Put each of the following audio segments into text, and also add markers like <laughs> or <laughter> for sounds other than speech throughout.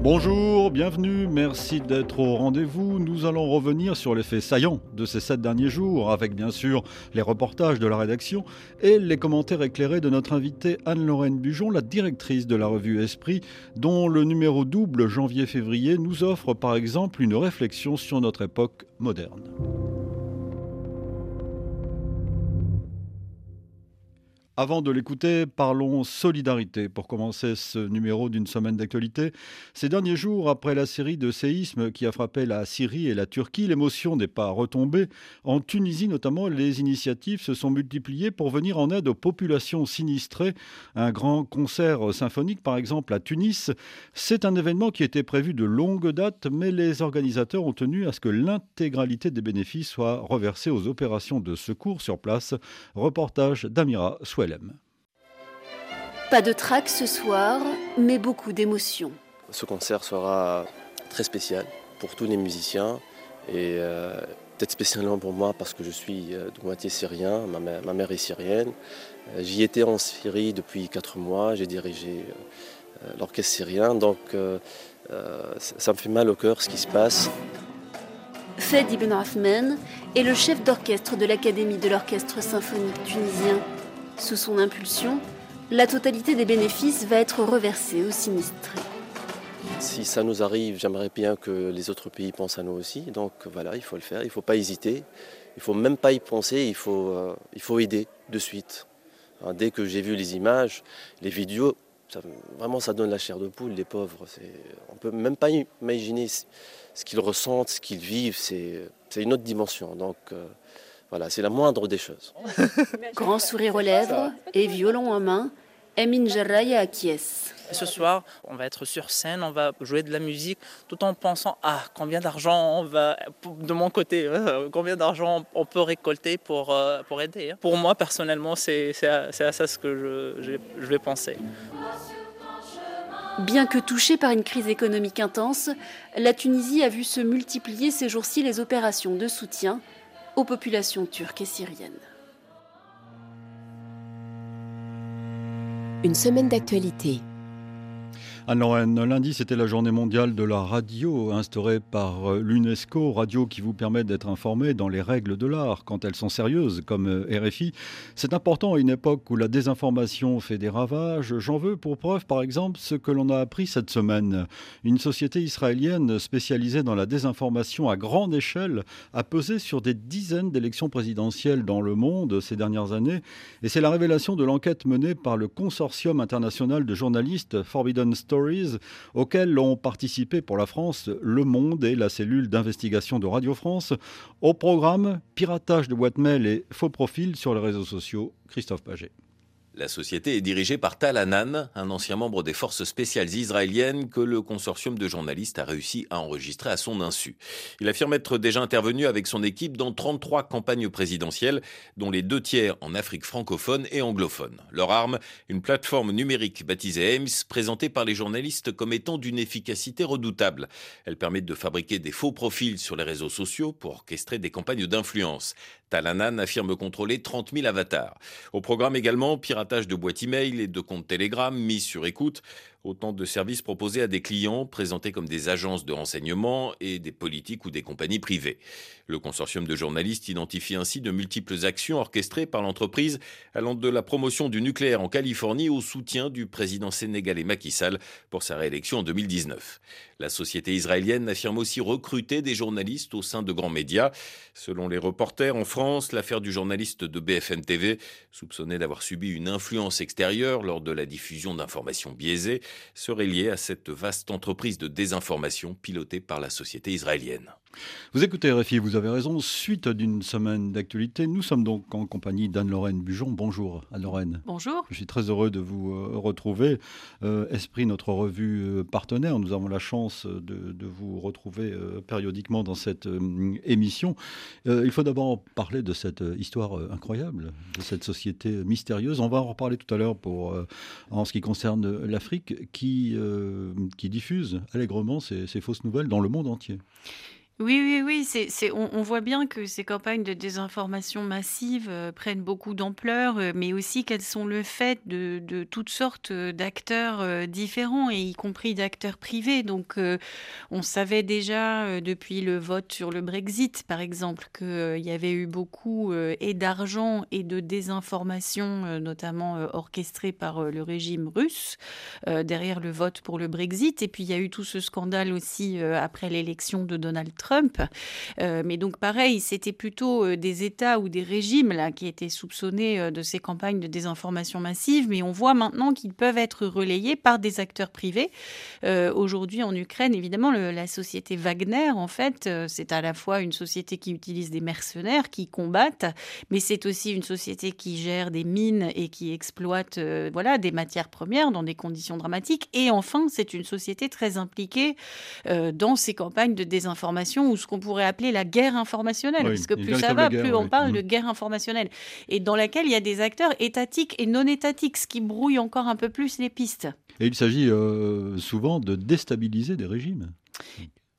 Bonjour, bienvenue, merci d'être au rendez-vous. Nous allons revenir sur les faits saillants de ces sept derniers jours, avec bien sûr les reportages de la rédaction et les commentaires éclairés de notre invitée Anne-Lorraine Bujon, la directrice de la revue Esprit, dont le numéro double janvier-février nous offre par exemple une réflexion sur notre époque moderne. Avant de l'écouter, parlons solidarité pour commencer ce numéro d'une semaine d'actualité. Ces derniers jours, après la série de séismes qui a frappé la Syrie et la Turquie, l'émotion n'est pas retombée. En Tunisie notamment, les initiatives se sont multipliées pour venir en aide aux populations sinistrées. Un grand concert symphonique, par exemple, à Tunis. C'est un événement qui était prévu de longue date, mais les organisateurs ont tenu à ce que l'intégralité des bénéfices soit reversée aux opérations de secours sur place. Reportage d'Amira Swell. Pas de trac ce soir, mais beaucoup d'émotions. Ce concert sera très spécial pour tous les musiciens et euh, peut-être spécialement pour moi parce que je suis euh, de moitié syrien, ma mère, est syrienne. Euh, j'y étais en Syrie depuis quatre mois, j'ai dirigé l'orchestre syrien, donc ça me fait mal au cœur ce qui se passe. Fed Ibn Othman est le chef d'orchestre de l'Académie de l'orchestre symphonique tunisien. Sous son impulsion, la totalité des bénéfices va être reversée aux sinistrés. Si ça nous arrive, j'aimerais bien que les autres pays pensent à nous aussi. Donc voilà, il faut le faire, il ne faut pas hésiter. Il ne faut même pas y penser, il faut, euh, il faut aider de suite. Hein, dès que j'ai vu les images, les vidéos, vraiment ça donne la chair de poule, les pauvres. On ne peut même pas imaginer ce qu'ils ressentent, ce qu'ils vivent. C'est une autre dimension. Donc euh, voilà, c'est la moindre des choses. <laughs> Grand sourire aux lèvres et violon en main, Emin Jarraya acquiesce. Ce soir, on va être sur scène, on va jouer de la musique tout en pensant ah combien d'argent on va de mon côté euh, <laughs> combien d'argent on peut récolter pour euh, pour aider. Hein. Pour moi personnellement, c'est à, à, ça ce que je, je vais penser. Bien que touchée par une crise économique intense, la Tunisie a vu se multiplier ces jours-ci les opérations de soutien aux populations turques et syriennes. Une semaine d'actualité. Anne-Lorraine, lundi, c'était la journée mondiale de la radio instaurée par euh, l'UNESCO, radio qui vous permet d'être informé dans les règles de l'art quand elles sont sérieuses, comme euh, RFI. C'est important à une époque où la désinformation fait des ravages. J'en veux pour preuve, par exemple, ce que l'on a appris cette semaine. Une société israélienne spécialisée dans la désinformation à grande échelle a pesé sur des dizaines d'élections présidentielles dans le monde ces dernières années. Et c'est la révélation de l'enquête menée par le Consortium international de journalistes Forbidden Auxquels ont participé pour la France Le Monde et la cellule d'investigation de Radio France. Au programme, piratage de boîtes mail et faux profils sur les réseaux sociaux. Christophe Paget. La société est dirigée par Tal Hanan, un ancien membre des forces spéciales israéliennes que le consortium de journalistes a réussi à enregistrer à son insu. Il affirme être déjà intervenu avec son équipe dans 33 campagnes présidentielles, dont les deux tiers en Afrique francophone et anglophone. Leur arme, une plateforme numérique baptisée Ames, présentée par les journalistes comme étant d'une efficacité redoutable. Elle permet de fabriquer des faux profils sur les réseaux sociaux pour orchestrer des campagnes d'influence. Talanan affirme contrôler 30 000 avatars. Au programme également, piratage de boîtes e-mail et de comptes Telegram mis sur écoute. Autant de services proposés à des clients présentés comme des agences de renseignement et des politiques ou des compagnies privées. Le consortium de journalistes identifie ainsi de multiples actions orchestrées par l'entreprise allant de la promotion du nucléaire en Californie au soutien du président sénégalais Macky Sall pour sa réélection en 2019. La société israélienne affirme aussi recruter des journalistes au sein de grands médias. Selon les reporters en France, l'affaire du journaliste de BFM TV, soupçonné d'avoir subi une influence extérieure lors de la diffusion d'informations biaisées, serait liée à cette vaste entreprise de désinformation pilotée par la société israélienne. Vous écoutez RFI, vous avez raison. Suite d'une semaine d'actualité, nous sommes donc en compagnie d'Anne-Lorraine Bujon. Bonjour Anne-Lorraine. Bonjour. Je suis très heureux de vous euh, retrouver. Euh, Esprit, notre revue euh, partenaire, nous avons la chance de, vous retrouver périodiquement dans cette émission. il faut d'abord parler de cette histoire incroyable, de cette société mystérieuse. On va en reparler tout à l'heure pour en ce qui concerne l'Afrique, qui, qui diffuse allègrement ces fausses nouvelles dans le monde entier. Oui, oui, oui, on, voit bien que ces campagnes de désinformation massive euh, prennent beaucoup d'ampleur, euh, mais aussi qu'elles sont le fait de, toutes sortes euh, d'acteurs différents, y compris d'acteurs privés. Donc, on savait déjà depuis le vote sur le Brexit, par exemple, qu'il y avait eu beaucoup et d'argent et de désinformation, notamment orchestrée par le régime russe, derrière le vote pour le Brexit. Et puis, il y a eu tout ce scandale aussi après l'élection de Donald Trump Trump. Euh, mais donc pareil, c'était plutôt euh, des États ou des régimes là qui étaient soupçonnés euh, de ces campagnes de désinformation massive, mais on voit maintenant qu'ils peuvent être relayés par des acteurs privés. Aujourd'hui en Ukraine, évidemment, la société Wagner, en fait, c'est à la fois une société qui utilise des mercenaires qui combattent, mais c'est aussi une société qui gère des mines et qui exploite voilà des matières premières dans des conditions dramatiques. Et enfin, c'est une société très impliquée dans ces campagnes de désinformation ou ce qu'on pourrait appeler la guerre informationnelle, parce que plus ça va, plus on parle de mm. guerre informationnelle, et dans laquelle il y a des acteurs étatiques et non étatiques, ce qui brouille encore un peu plus les pistes. Et il s'agit euh, souvent de déstabiliser des régimes.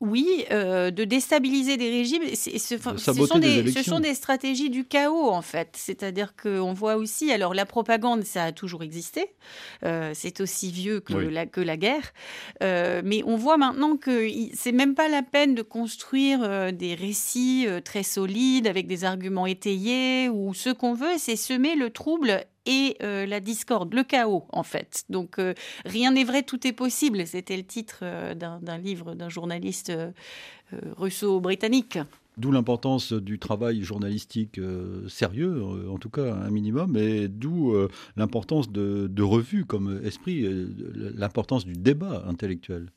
Oui, euh, de déstabiliser des régimes. Ce, sont des, ce, sont des, stratégies du chaos, en fait. C'est-à-dire qu'on voit aussi, alors la propagande, ça a toujours existé. Euh, c'est aussi vieux que, la, que la guerre. Euh, mais on voit maintenant que c'est même pas la peine de construire des récits très solides avec des arguments étayés ou ce qu'on veut, c'est semer le trouble et euh, la discorde, le chaos en fait. Donc euh, rien n'est vrai, tout est possible. C'était le titre euh, d'un livre d'un journaliste russo-britannique. D'où l'importance du travail journalistique sérieux, en tout cas un minimum, et d'où l'importance de, de revues comme Esprit, l'importance du débat intellectuel.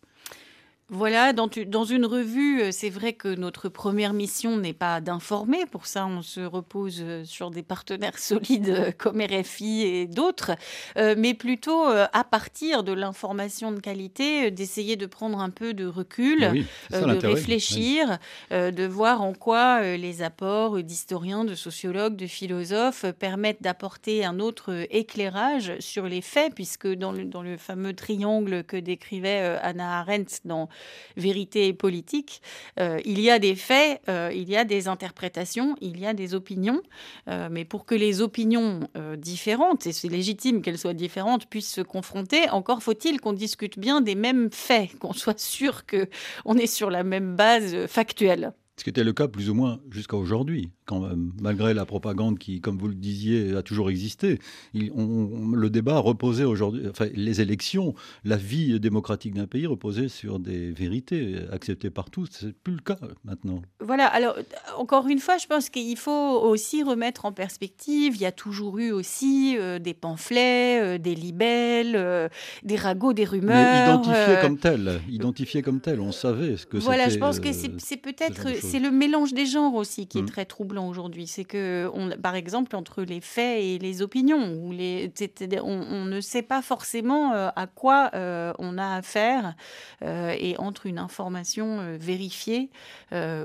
Voilà, dans, dans, une revue, euh, c'est vrai que notre première mission n'est pas d'informer. Pour ça, on se repose euh, sur des partenaires <laughs> solides euh, comme RFI et d'autres, mais plutôt à partir de l'information de qualité, d'essayer de prendre un peu de recul, de réfléchir, de voir en quoi les apports d'historiens, de sociologues, de philosophes permettent d'apporter un autre éclairage sur les faits, puisque dans le, dans le fameux triangle que décrivait Anna Arendt dans vérité politique. Euh, il y a des faits, euh, il y a des interprétations, il y a des opinions, euh, mais pour que les opinions différentes, et c'est légitime qu'elles soient différentes, puissent se confronter, encore faut-il qu'on discute bien des mêmes faits, qu'on soit sûr qu'on est sur la même base factuelle. Ce qui était le cas plus ou moins jusqu'à aujourd'hui quand malgré la propagande qui, comme vous le disiez, a toujours existé. le débat reposait aujourd'hui, enfin, les élections, la vie démocratique d'un pays reposait sur des vérités acceptées par tous. C'est plus le cas maintenant. Voilà. Alors, encore une fois, je pense qu'il faut aussi remettre en perspective. Il y a toujours eu aussi euh, des pamphlets, euh, des libelles, euh, des ragots, des rumeurs. Mais identifiés comme tels, identifiés comme tels, on savait ce que c'était. Voilà, je pense que c'est peut-être c'est le mélange des genres aussi qui est mm. très troublant aujourd'hui. C'est que, on, par exemple, entre les faits et les opinions, où les, on, ne sait pas forcément euh, à quoi euh, on a affaire, euh, et entre une information vérifiée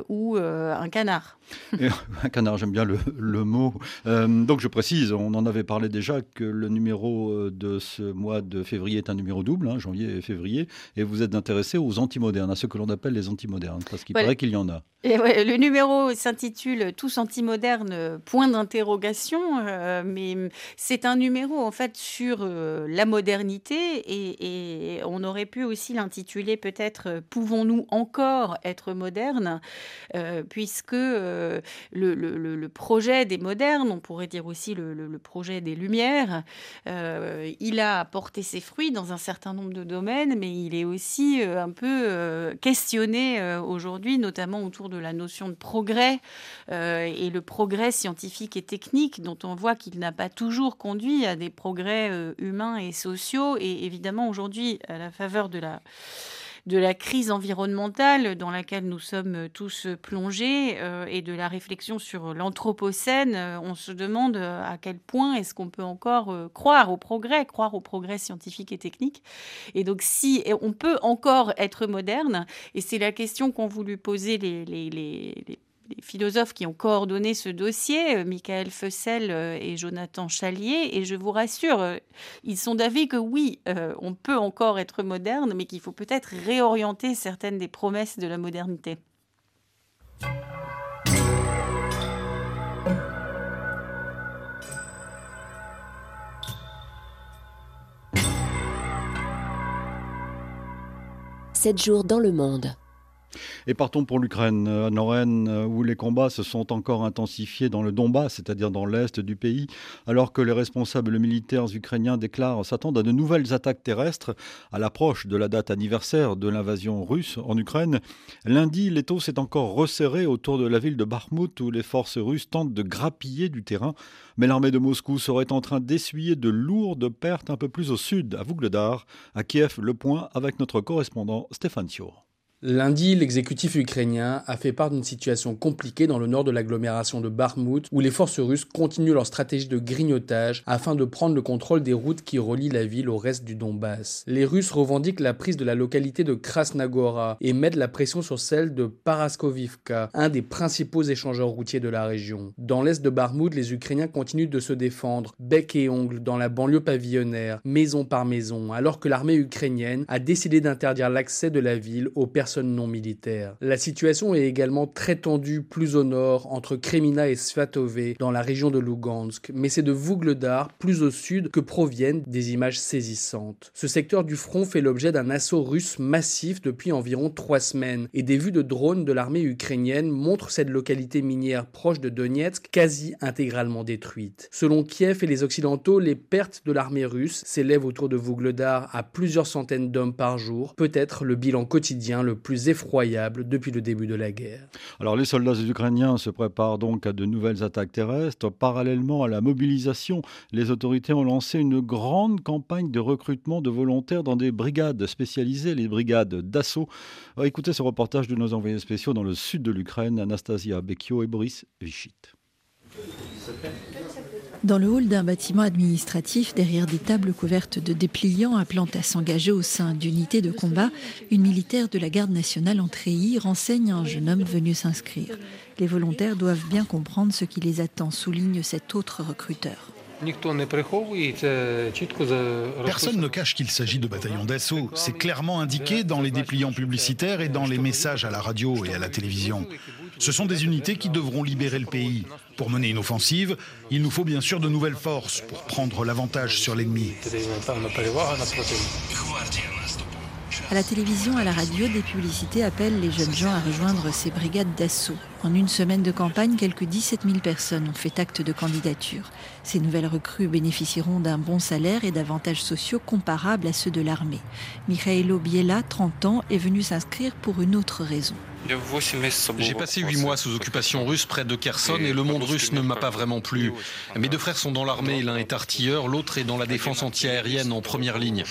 ou un canard. <laughs> un canard, j'aime bien le, le mot. donc je précise, on en avait parlé déjà, que le numéro de ce mois de février est un numéro double, hein, janvier et février, et vous êtes intéressé aux antimodernes, à ce que l'on appelle les antimodernes, parce qu'il paraît qu'il y en a. Et le numéro s'intitule Tous anti-modernes, point d'interrogation, euh, mais c'est un numéro en fait sur euh, la modernité et, on aurait pu aussi l'intituler peut-être Pouvons-nous encore être modernes puisque le, le, projet des modernes, on pourrait dire aussi le, projet des Lumières, il a porté ses fruits dans un certain nombre de domaines, mais il est aussi un peu questionné aujourd'hui, notamment autour de la notion de progrès euh, et le progrès scientifique et technique dont on voit qu'il n'a pas toujours conduit à des progrès euh, humains et sociaux. Et évidemment, aujourd'hui, à la faveur de la de la crise environnementale dans laquelle nous sommes tous plongés et de la réflexion sur l'Anthropocène, on se demande à quel point est-ce qu'on peut encore croire au progrès, croire au progrès scientifique et technique. Et donc si on peut encore être moderne, et c'est la question qu'ont voulu poser les philosophes qui ont coordonné ce dossier, euh, Michael Fessel euh, et Jonathan Chalier, et je vous rassure, euh, ils sont d'avis que oui, on peut encore être moderne, mais qu'il faut peut-être réorienter certaines des promesses de la modernité. Sept jours dans le monde. Et partons pour l'Ukraine, à Noren, euh, où les combats se sont encore intensifiés dans le Donbass, c'est-à-dire dans l'est du pays, alors que les responsables militaires ukrainiens déclarent s'attendre à de nouvelles attaques terrestres à l'approche de la date anniversaire de l'invasion russe en Ukraine. Lundi, l'étau s'est encore resserré autour de la ville de Bakhmut, où les forces russes tentent de grappiller du terrain, mais l'armée de Moscou serait en train d'essuyer de lourdes pertes un peu plus au sud, à Vougledar, à Kiev, le point avec notre correspondant Stéphane Thior. Lundi, l'exécutif ukrainien a fait part d'une situation compliquée dans le nord de l'agglomération de Bakhmut, où les forces russes continuent leur stratégie de grignotage afin de prendre le contrôle des routes qui relient la ville au reste du Donbass. Les Russes revendiquent la prise de la localité de Krasnagora et mettent la pression sur celle de Paraskovivka, un des principaux échangeurs routiers de la région. Dans l'est de Bakhmut, les Ukrainiens continuent de se défendre, bec et ongle, dans la banlieue pavillonnaire, maison par maison, alors que l'armée ukrainienne a décidé d'interdire l'accès de la ville aux personnes non militaires. La situation est également très tendue plus au nord, entre Kremina et Svatove, dans la région de Lugansk, mais c'est de Vougledar, plus au sud, que proviennent des images saisissantes. Ce secteur du front fait l'objet d'un assaut russe massif depuis environ trois semaines, et des vues de drones de l'armée ukrainienne montrent cette localité minière proche de Donetsk quasi intégralement détruite. Selon Kiev et les Occidentaux, les pertes de l'armée russe s'élèvent autour de Vougledar à plusieurs centaines d'hommes par jour, peut-être le bilan quotidien le plus effroyable depuis le début de la guerre. Alors les soldats ukrainiens se préparent donc à de nouvelles attaques terrestres. Parallèlement à la mobilisation, les autorités ont lancé une grande campagne de recrutement de volontaires dans des brigades spécialisées, les brigades d'assaut. Écoutez ce reportage de nos envoyés spéciaux dans le sud de l'Ukraine, Anastasia Bekio et Boris Vichit. Dans le hall d'un bâtiment administratif, derrière des tables couvertes de dépliants appelant à s'engager au sein d'unités de combat, une militaire de la garde nationale en treillis renseigne un jeune homme venu s'inscrire. Les volontaires doivent bien comprendre ce qui les attend, souligne cet autre recruteur. Personne ne cache qu'il s'agit de bataillons d'assaut. C'est clairement indiqué dans les dépliants publicitaires et dans les messages à la radio et à la télévision. Ce sont des unités qui devront libérer le pays. Pour mener une offensive, il nous faut bien sûr de nouvelles forces pour prendre l'avantage sur l'ennemi. À la télévision, à la radio, des publicités appellent les jeunes gens à rejoindre ces brigades d'assaut. En une semaine de campagne, quelques 17 000 personnes ont fait acte de candidature. Ces nouvelles recrues bénéficieront d'un bon salaire et d'avantages sociaux comparables à ceux de l'armée. Mikhailo Biela, 30 ans, est venu s'inscrire pour une autre raison. J'ai passé huit mois sous occupation russe près de Kherson et le monde russe ne m'a pas vraiment plu. Mes deux frères sont dans l'armée, l'un est artilleur, l'autre est dans la défense antiaérienne en première ligne.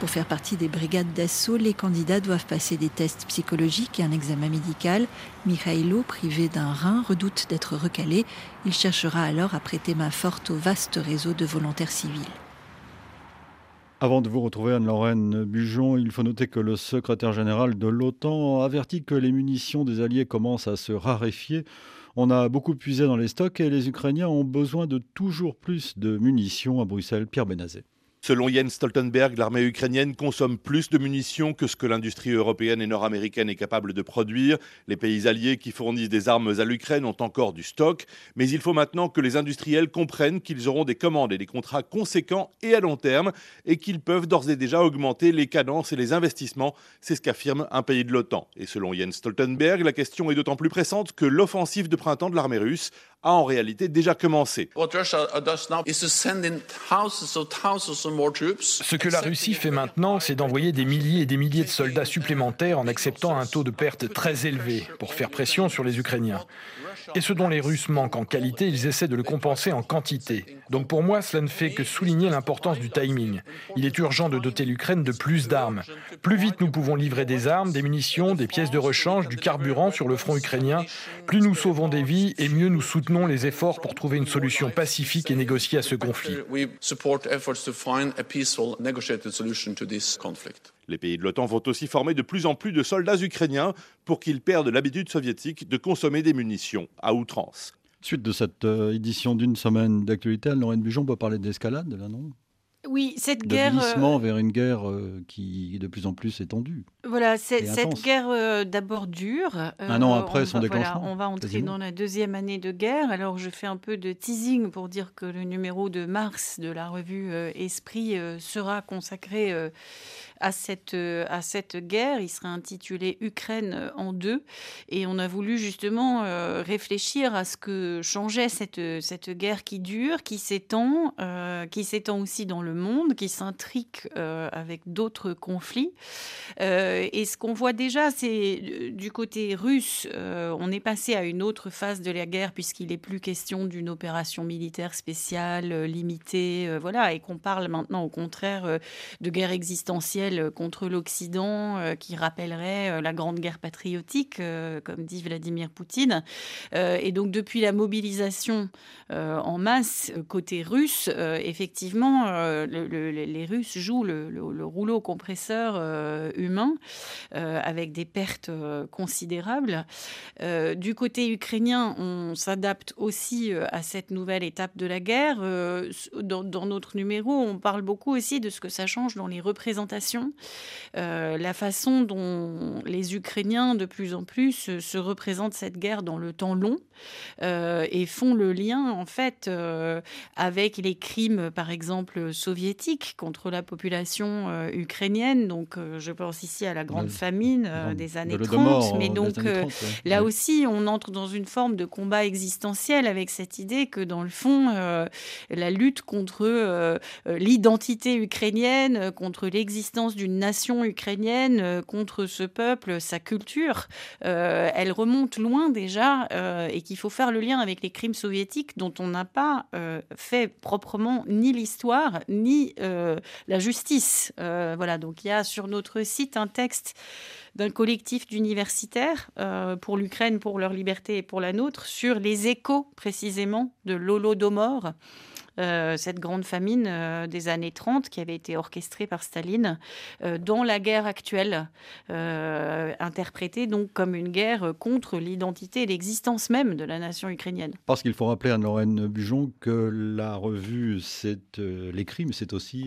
Pour faire partie des brigades d'assaut, les candidats doivent passer des tests psychologiques et un examen médical. Mikhailo, privé d'un rein, redoute d'être recalé. Il cherchera alors à prêter main forte au vaste réseau de volontaires civils. Avant de vous retrouver, Anne-Lorraine Bujon, il faut noter que le secrétaire général de l'OTAN avertit que les munitions des Alliés commencent à se raréfier. On a beaucoup puisé dans les stocks et les Ukrainiens ont besoin de toujours plus de munitions à Bruxelles. Pierre Benazet. Selon Jens Stoltenberg, l'armée ukrainienne consomme plus de munitions que ce que l'industrie européenne et nord-américaine est capable de produire. Les pays alliés qui fournissent des armes à l'Ukraine ont encore du stock, mais il faut maintenant que les industriels comprennent qu'ils auront des commandes et des contrats conséquents et à long terme et qu'ils peuvent d'ores et déjà augmenter les cadences et les investissements. C'est ce qu'affirme un pays de l'OTAN. Et selon Jens Stoltenberg, la question est d'autant plus pressante que l'offensive de printemps de l'armée russe a en réalité déjà commencé. Ce que la Russie fait maintenant, c'est d'envoyer des milliers et des milliers de soldats supplémentaires en acceptant un taux de perte très élevé pour faire pression sur les Ukrainiens. Et ce dont les Russes manquent en qualité, ils essaient de le compenser en quantité. Donc pour moi, cela ne fait que souligner l'importance du timing. Il est urgent de doter l'Ukraine de plus d'armes. Plus vite nous pouvons livrer des armes, des munitions, des pièces de rechange, du carburant sur le front ukrainien, plus nous sauvons des vies et mieux nous soutenons les efforts pour trouver une solution pacifique et négociée à ce conflit. Les pays de l'OTAN vont aussi former de plus en plus de soldats ukrainiens pour qu'ils perdent l'habitude soviétique de consommer des munitions à outrance. Suite de cette euh, édition d'une semaine d'actualité, Lorraine Bujon peut parler d'escalade, là, non? Oui, cette de guerre. glissement vers une guerre euh, qui est de plus en plus étendue. Voilà, cette guerre euh, d'abord dure. Un an après on son va- voilà, déclenchement, on va entrer quasiment. dans la deuxième année de guerre. Alors, je fais un peu de teasing pour dire que le numéro de mars de la revue euh, Esprit euh, sera consacré euh, à, cette, euh, à cette guerre. Il sera intitulé Ukraine euh, en deux. Et on a voulu justement euh, réfléchir à ce que changeait cette, cette guerre qui dure, qui s'étend, qui s'étend aussi dans le monde, qui s'intrique avec d'autres conflits. Et ce qu'on voit déjà, c'est du côté russe, on est passé à une autre phase de la guerre puisqu'il n'est plus question d'une opération militaire spéciale, limitée, voilà, et qu'on parle maintenant au contraire de guerre existentielle euh, contre l'Occident, euh, qui rappellerait euh, la grande guerre patriotique, comme dit Vladimir Poutine. Et donc depuis la mobilisation en masse côté russe, effectivement, le- le- les Russes jouent le, le- le rouleau compresseur humain avec des pertes considérables. Du côté ukrainien, on s'adapte aussi à cette nouvelle étape de la guerre. Dans notre numéro, on parle beaucoup aussi de ce que ça change dans les représentations, euh, la façon dont les Ukrainiens de plus en plus se représentent cette guerre dans le temps long euh, et font le lien en fait euh, avec les crimes, par exemple soviétiques contre la population ukrainienne. Donc, je pense ici à la grande Le- famine des années de 30. l'Holodomor, mais donc années 30, ouais. là Ouais. aussi, on entre dans une forme de combat existentiel avec cette idée que dans le fond, la lutte contre l'identité ukrainienne, contre l'existence d'une nation ukrainienne, euh, contre ce peuple, sa culture, euh, elle remonte loin déjà euh, et qu'il faut faire le lien avec les crimes soviétiques dont on n'a pas fait proprement ni l'histoire ni la justice. Voilà, donc il y a sur notre site un texte d'un collectif d'universitaires pour l'Ukraine, pour leur liberté et pour la nôtre, sur les échos précisément de l'Holodomor, euh, cette grande famine euh, des années 30 qui avait été orchestrée par Staline euh, dans la guerre actuelle, euh, interprétée donc comme une guerre contre l'identité et l'existence même de la nation ukrainienne. Parce qu'il faut rappeler à Lorraine Bujon que la revue, c'est l'écrit, mais c'est aussi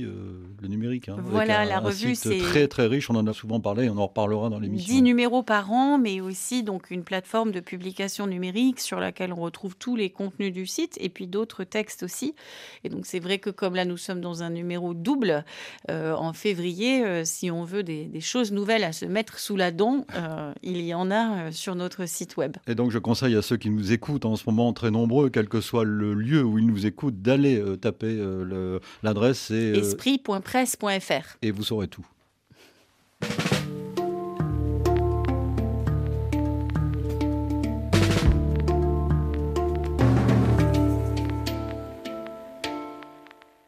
le numérique. hein, Voilà, un- la un revue, c'est- très très riche. On en a souvent parlé, on en reparlera dans l'émission. 10 numéros par an, mais aussi donc une plateforme de publication numérique sur laquelle on retrouve tous les contenus du site et puis d'autres textes aussi. Et donc c'est vrai que comme là nous sommes dans un numéro double euh, en février, euh, si on veut des, des choses nouvelles à se mettre sous la dent, euh, il y en a sur notre site web. Et donc je conseille à ceux qui nous écoutent en ce moment, très nombreux, quel que soit le lieu où ils nous écoutent, d'aller taper l'adresse et, Esprit.presse.fr. et vous saurez tout.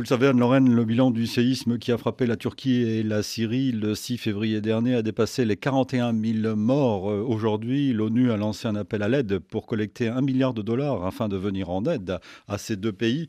Vous le savez, Anne-Lorraine, le bilan du séisme qui a frappé la Turquie et la Syrie le 6 février dernier a dépassé les 41 000 morts. Euh, Aujourd'hui, l'ONU a lancé un appel à l'aide pour collecter un milliard de dollars afin de venir en aide à ces deux pays.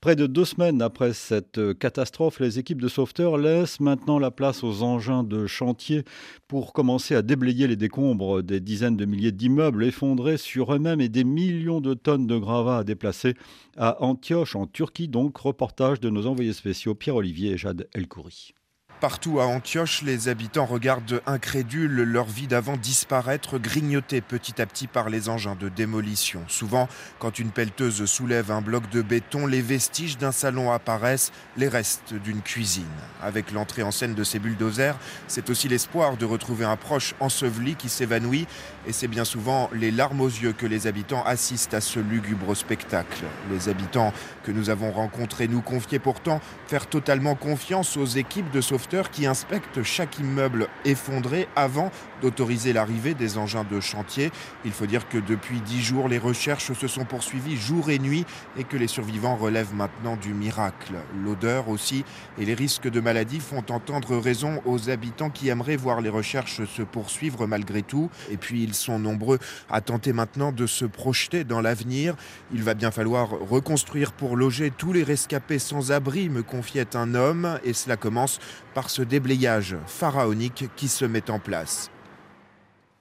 Près de deux semaines après cette catastrophe, les équipes de sauveteurs laissent maintenant la place aux engins de chantier pour commencer à déblayer les décombres des dizaines de milliers d'immeubles effondrés sur eux-mêmes et des millions de tonnes de gravats à déplacer à Antioche, en Turquie. Donc, reportage de nos envoyés spéciaux Pierre-Olivier et Jade Elkouri. Partout à Antioche, les habitants regardent incrédules leur vie d'avant disparaître, grignotée petit à petit par les engins de démolition. Souvent, quand une pelleteuse soulève un bloc de béton, les vestiges d'un salon apparaissent, les restes d'une cuisine. Avec l'entrée en scène de ces bulldozers, c'est aussi l'espoir de retrouver un proche enseveli qui s'évanouit. Et c'est bien souvent les larmes aux yeux que les habitants assistent à ce lugubre spectacle. Les habitants que nous avons rencontrés nous confiaient pourtant faire totalement confiance aux équipes de sauveteurs qui inspectent chaque immeuble effondré avant d'autoriser l'arrivée des engins de chantier. Il faut dire que depuis dix jours, les recherches se sont poursuivies jour et nuit et que les survivants relèvent maintenant du miracle. L'odeur aussi et les risques de maladie font entendre raison aux habitants qui aimeraient voir les recherches se poursuivre malgré tout. Et puis sont nombreux à tenter maintenant de se projeter dans l'avenir. Il va bien falloir reconstruire pour loger tous les rescapés sans abri, me confiait un homme, et cela commence par ce déblayage pharaonique qui se met en place.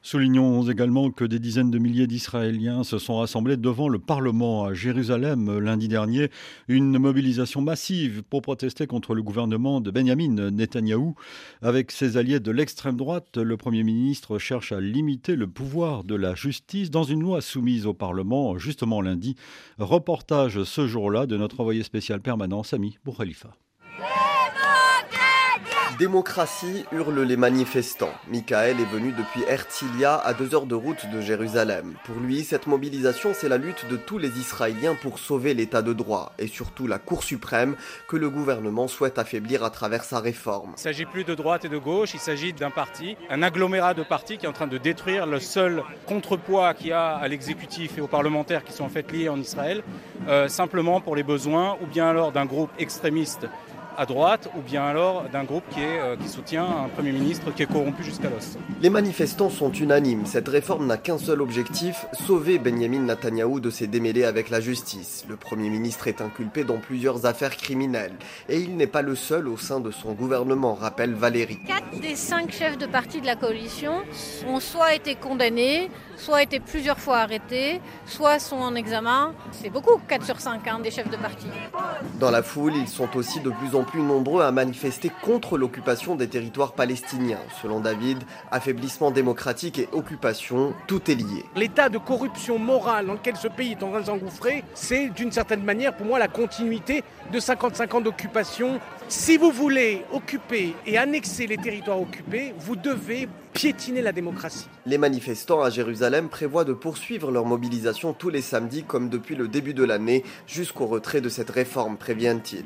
Soulignons également que des dizaines de milliers d'Israéliens se sont rassemblés devant le Parlement à Jérusalem lundi dernier. Une mobilisation massive pour protester contre le gouvernement de Benjamin Netanyahou. Avec ses alliés de l'extrême droite, le Premier ministre cherche à limiter le pouvoir de la justice dans une loi soumise au Parlement justement lundi. Reportage ce jour-là de notre envoyé spécial permanent Sami Boukhalifa. Démocratie hurlent les manifestants. Michael est venu depuis Ertilia, à deux heures de route de Jérusalem. Pour lui, cette mobilisation, c'est la lutte de tous les Israéliens pour sauver l'état de droit et surtout la Cour suprême que le gouvernement souhaite affaiblir à travers sa réforme. Il ne s'agit plus de droite et de gauche, il s'agit d'un parti, un agglomérat de partis qui est en train de détruire le seul contrepoids qu'il y a à l'exécutif et aux parlementaires qui sont en fait liés en Israël, euh, simplement pour les besoins ou bien alors d'un groupe extrémiste à droite ou bien alors d'un groupe qui, est, euh, qui soutient un Premier ministre qui est corrompu jusqu'à l'os. Les manifestants sont unanimes. Cette réforme n'a qu'un seul objectif, sauver Benjamin Netanyahou de ses démêlés avec la justice. Le Premier ministre est inculpé dans plusieurs affaires criminelles. Et il n'est pas le seul au sein de son gouvernement, rappelle Valérie. Quatre des cinq chefs de parti de la coalition ont soit été condamnés, soit été plusieurs fois arrêtés, soit sont en examen. C'est beaucoup, 4 sur 5 hein, des chefs de parti. Dans la foule, ils sont aussi de plus en plus nombreux à manifester contre l'occupation des territoires palestiniens. Selon David, affaiblissement démocratique et occupation, tout est lié. L'état de corruption morale dans lequel ce pays est en train de s'engouffrer, c'est d'une certaine manière pour moi la continuité de 55 ans d'occupation. Si vous voulez occuper et annexer les territoires occupés, vous devez piétiner la démocratie. Les manifestants à Jérusalem prévoient de poursuivre leur mobilisation tous les samedis comme depuis le début de l'année jusqu'au retrait de cette réforme, prévient-il.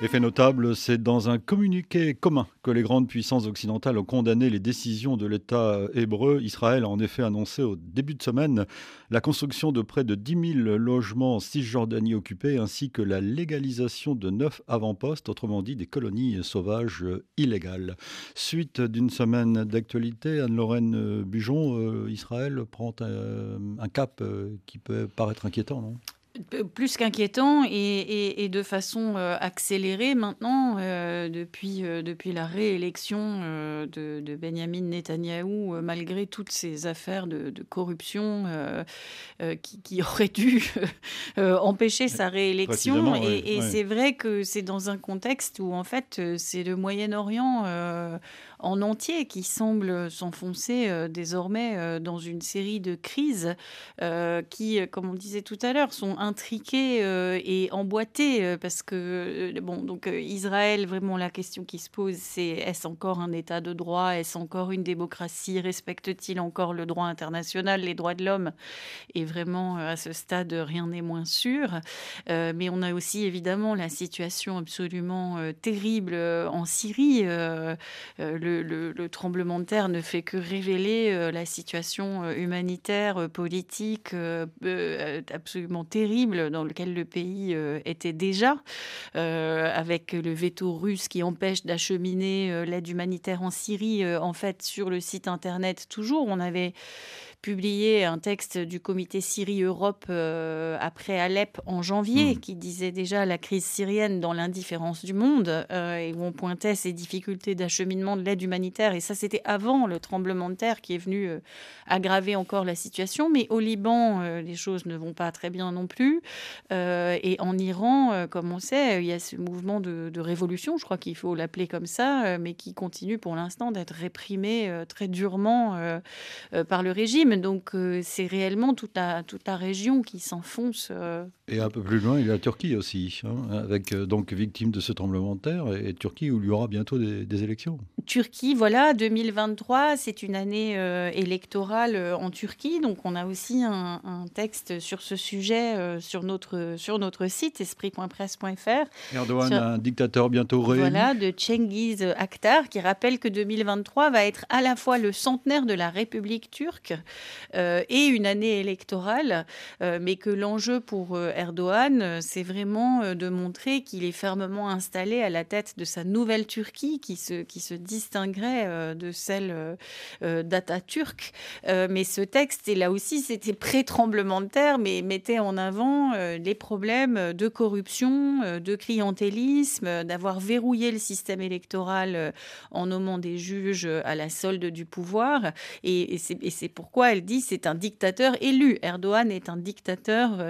Effet notable, c'est dans un communiqué commun que les grandes puissances occidentales ont condamné les décisions de l'État hébreu. Israël a en effet annoncé au début de semaine la construction de près de 10 000 logements en Cisjordanie occupés ainsi que la légalisation de neuf avant-postes, autrement dit des colonies sauvages illégales. Suite d'une semaine d'actualité, Anne-Lorraine Bujon, euh, Israël prend un, cap euh, qui peut paraître inquiétant, non? Plus qu'inquiétant et, de façon euh, accélérée maintenant euh, depuis, euh, depuis la réélection de, de, Benjamin Netanyahou, malgré toutes ces affaires de, corruption qui, qui, <laughs> auraient dû empêcher sa réélection. Et, c'est vrai que c'est dans un contexte où en fait c'est le Moyen-Orient en entier qui semble s'enfoncer désormais dans une série de crises qui, comme on disait tout à l'heure, sont intriqué euh, et emboîté euh, parce que, euh, bon, donc Israël, vraiment la question qui se pose, c'est est-ce encore un État de droit? Est-ce encore une démocratie? Respecte-t-il encore le droit international, les droits de l'homme? Et vraiment, à ce stade, rien n'est moins sûr. mais on a aussi évidemment la situation absolument terrible en Syrie. Le, le, tremblement de terre ne fait que révéler la situation humanitaire, politique absolument terrible dans lequel le pays euh, était déjà, euh, avec le veto russe qui empêche d'acheminer euh, l'aide humanitaire en Syrie, en fait, sur le site internet toujours. On avait publié un texte du comité Syrie-Europe euh, après Alep en janvier, hmm. qui disait déjà la crise syrienne dans l'indifférence du monde, euh, et où on pointait ces difficultés d'acheminement de l'aide humanitaire. Et ça, c'était avant le tremblement de terre qui est venu euh, aggraver encore la situation. Mais au Liban, les choses ne vont pas très bien non plus. et en Iran, comme on sait, il y a ce mouvement de, de révolution, je crois qu'il faut l'appeler comme ça, mais qui continue pour l'instant d'être réprimé très durement par le régime. Donc euh, c'est réellement toute la, toute la région qui s'enfonce. Euh. Et un peu plus loin, il y a la Turquie aussi, hein, avec euh, donc victime de ce tremblement de terre, et, Turquie où il y aura bientôt des, élections. Turquie, voilà, 2023, c'est une année électorale en Turquie, donc on a aussi un, texte sur ce sujet sur, notre, sur notre site, esprit.presse.fr. Erdogan, un dictateur bientôt réélu. Voilà, de Cengiz Akhtar, qui rappelle que 2023 va être à la fois le centenaire de la République turque et une année électorale, mais que l'enjeu pour Erdogan, c'est vraiment de montrer qu'il est fermement installé à la tête de sa nouvelle Turquie, qui se, qui se distinguerait de celle d'Atatürk. mais ce texte, et là aussi, c'était pré-tremblement de terre, mais mettait en avant les problèmes de corruption, de clientélisme, d'avoir verrouillé le système électoral en nommant des juges à la solde du pouvoir. Et, et c'est pourquoi elle dit c'est un dictateur élu. Erdogan est un dictateur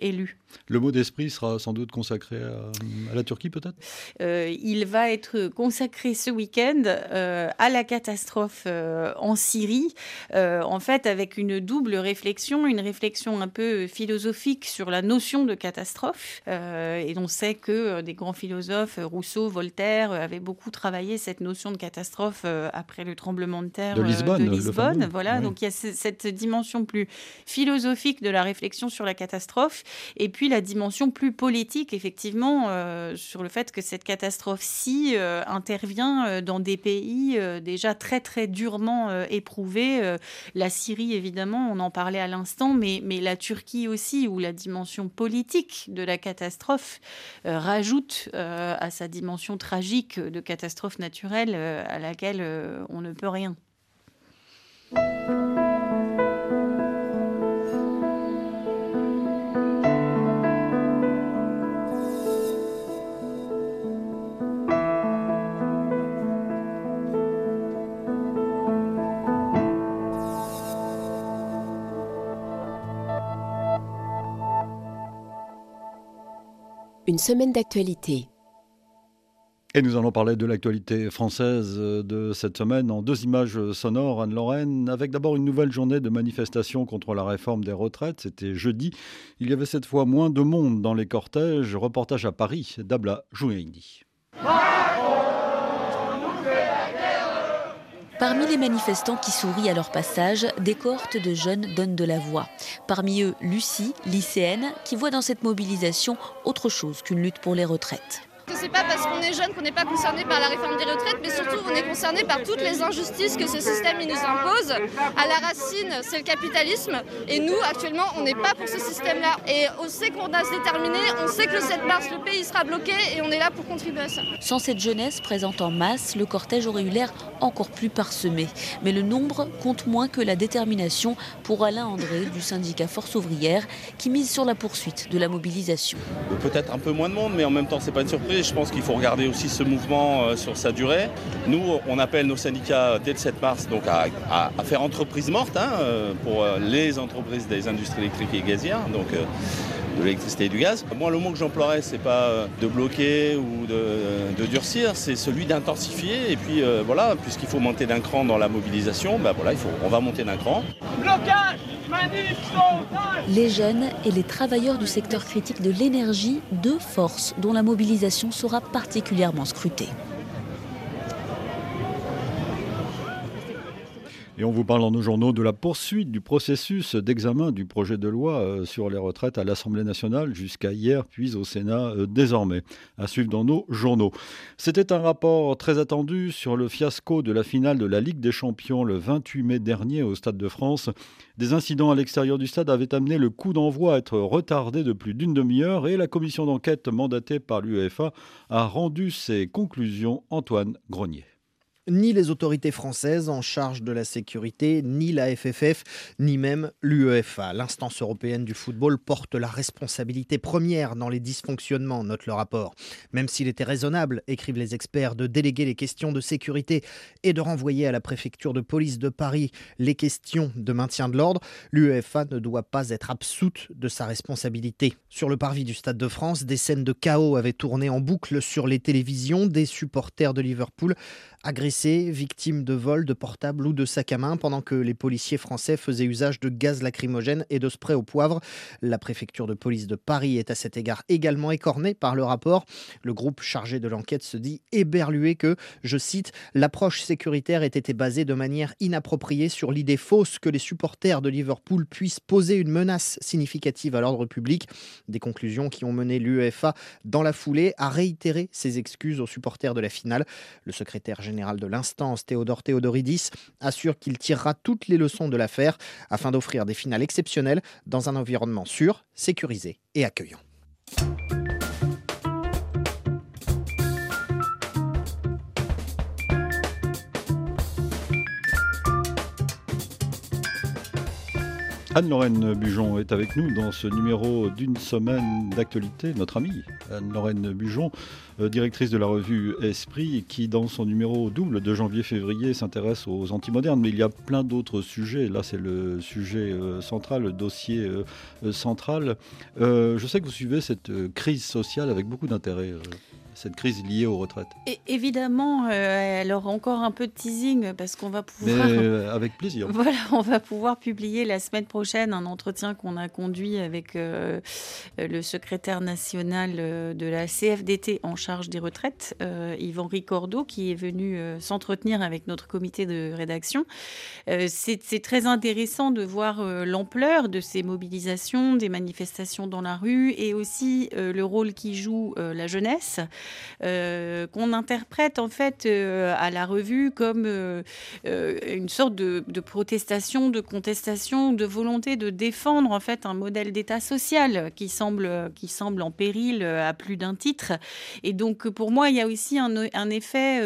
élu. Le mot d'esprit sera sans doute consacré à, la Turquie, peut-être? Euh, Il va être consacré ce week-end euh, à la catastrophe euh, en Syrie, en fait avec une double réflexion, une réflexion un peu philosophique sur la notion de catastrophe. et on sait que des grands philosophes, Rousseau, Voltaire, avaient beaucoup travaillé cette notion de catastrophe après le tremblement de terre de Lisbonne. voilà, donc il y a cette dimension plus philosophique de la réflexion sur la catastrophe. Et puis la dimension plus politique, effectivement, euh, sur le fait que cette catastrophe-ci euh, intervient euh, dans des pays déjà très très durement éprouvés. la Syrie, évidemment, on en parlait à l'instant, mais, mais la Turquie aussi, où la dimension politique de la catastrophe rajoute à sa dimension tragique de catastrophe naturelle à laquelle on ne peut rien. Une semaine d'actualité. Et nous allons parler de l'actualité française de cette semaine en deux images sonores, Anne-Lorraine, avec d'abord une nouvelle journée de manifestation contre la réforme des retraites. C'était jeudi. Il y avait cette fois moins de monde dans les cortèges. Reportage à Paris d'Abla Jouyaini. Parmi les manifestants qui sourient à leur passage, des cohortes de jeunes donnent de la voix. Parmi eux, Lucie, lycéenne, qui voit dans cette mobilisation autre chose qu'une lutte pour les retraites c'est pas parce qu'on est jeune qu'on n'est pas concerné par la réforme des retraites, mais surtout on est concerné par toutes les injustices que ce système nous impose. À la racine, c'est le capitalisme, et nous actuellement on n'est pas pour ce système-là. Et on sait qu'on a se déterminer, on sait que le 7 mars le pays sera bloqué, et on est là pour contribuer à ça. Sans cette jeunesse présente en masse, le cortège aurait eu l'air encore plus parsemé. Mais le nombre compte moins que la détermination pour Alain André du syndicat Force ouvrière, qui mise sur la poursuite de la mobilisation. Peut-être un peu moins de monde, mais en même temps c'est pas une surprise je pense qu'il faut regarder aussi ce mouvement euh, sur sa durée. Nous, on appelle nos syndicats dès le 7 mars donc à, faire entreprise morte hein, euh, pour euh, les entreprises des industries électriques et gazières, donc de l'électricité et du gaz. Moi, le mot que j'emploierais, c'est pas de bloquer ou de, durcir, c'est celui d'intensifier. Et puis voilà, puisqu'il faut monter d'un cran dans la mobilisation, ben voilà, il faut, on va monter d'un cran. Blocage les jeunes et les travailleurs du secteur critique de l'énergie, deux forces dont la mobilisation sera particulièrement scrutée. Et on vous parle dans nos journaux de la poursuite du processus d'examen du projet de loi euh, sur les retraites à l'Assemblée nationale jusqu'à hier, puis au Sénat euh, désormais. À suivre dans nos journaux. C'était un rapport très attendu sur le fiasco de la finale de la Ligue des Champions le 28 mai dernier au Stade de France. Des incidents à l'extérieur du stade avaient amené le coup d'envoi à être retardé de plus d'une demi-heure et la commission d'enquête mandatée par l'UEFA a rendu ses conclusions. Antoine Grenier. Ni les autorités françaises en charge de la sécurité, ni la FFF, ni même l'UEFA. L'instance européenne du football porte la responsabilité première dans les dysfonctionnements, note le rapport. Même s'il était raisonnable, écrivent les experts, de déléguer les questions de sécurité et de renvoyer à la préfecture de police de Paris les questions de maintien de l'ordre, l'UEFA ne doit pas être absoute de sa responsabilité. Sur le parvis du Stade de France, des scènes de chaos avaient tourné en boucle sur les télévisions des supporters de Liverpool agressés, victimes de vols, de portables ou de sacs à main, pendant que les policiers français faisaient usage de gaz lacrymogène et de spray au poivre. La préfecture de police de Paris est à cet égard également écornée par le rapport. Le groupe chargé de l'enquête se dit éberlué que, je cite, l'approche sécuritaire ait été basée de manière inappropriée sur l'idée fausse que les supporters de Liverpool puissent poser une menace significative à l'ordre public. Des conclusions qui ont mené l'UEFA dans la foulée à réitérer ses excuses aux supporters de la finale. Le secrétaire général de l'instance, Théodore Théodoridis, assure qu'il tirera toutes les leçons de l'affaire afin d'offrir des finales exceptionnelles dans un environnement sûr, sécurisé et accueillant. Anne-Lorraine Bujon est avec nous dans ce numéro d'une semaine d'actualité. Notre amie Anne-Lorraine Bujon, euh, directrice de la revue Esprit, qui dans son numéro double de janvier-février s'intéresse aux antimodernes. Mais il y a plein d'autres sujets. Là, c'est le sujet euh, central, le dossier euh, central. je sais que vous suivez cette crise sociale avec beaucoup d'intérêt cette crise liée aux retraites Et Évidemment, euh, alors encore un peu de teasing parce qu'on va pouvoir. Mais <laughs> euh, avec plaisir. Voilà, on va pouvoir publier la semaine prochaine un entretien qu'on a conduit avec euh, le secrétaire national de la CFDT en charge des retraites, Yvan Ricordo, qui est venu s'entretenir avec notre comité de rédaction. C'est très intéressant de voir l'ampleur de ces mobilisations, des manifestations dans la rue et aussi le rôle qui joue la jeunesse. Euh, qu'on interprète en fait euh, à la revue comme euh, une sorte de, protestation, de contestation, de volonté de défendre en fait un modèle d'État social qui semble, qui semble en péril à plus d'un titre. Et donc pour moi, il y a aussi un, un effet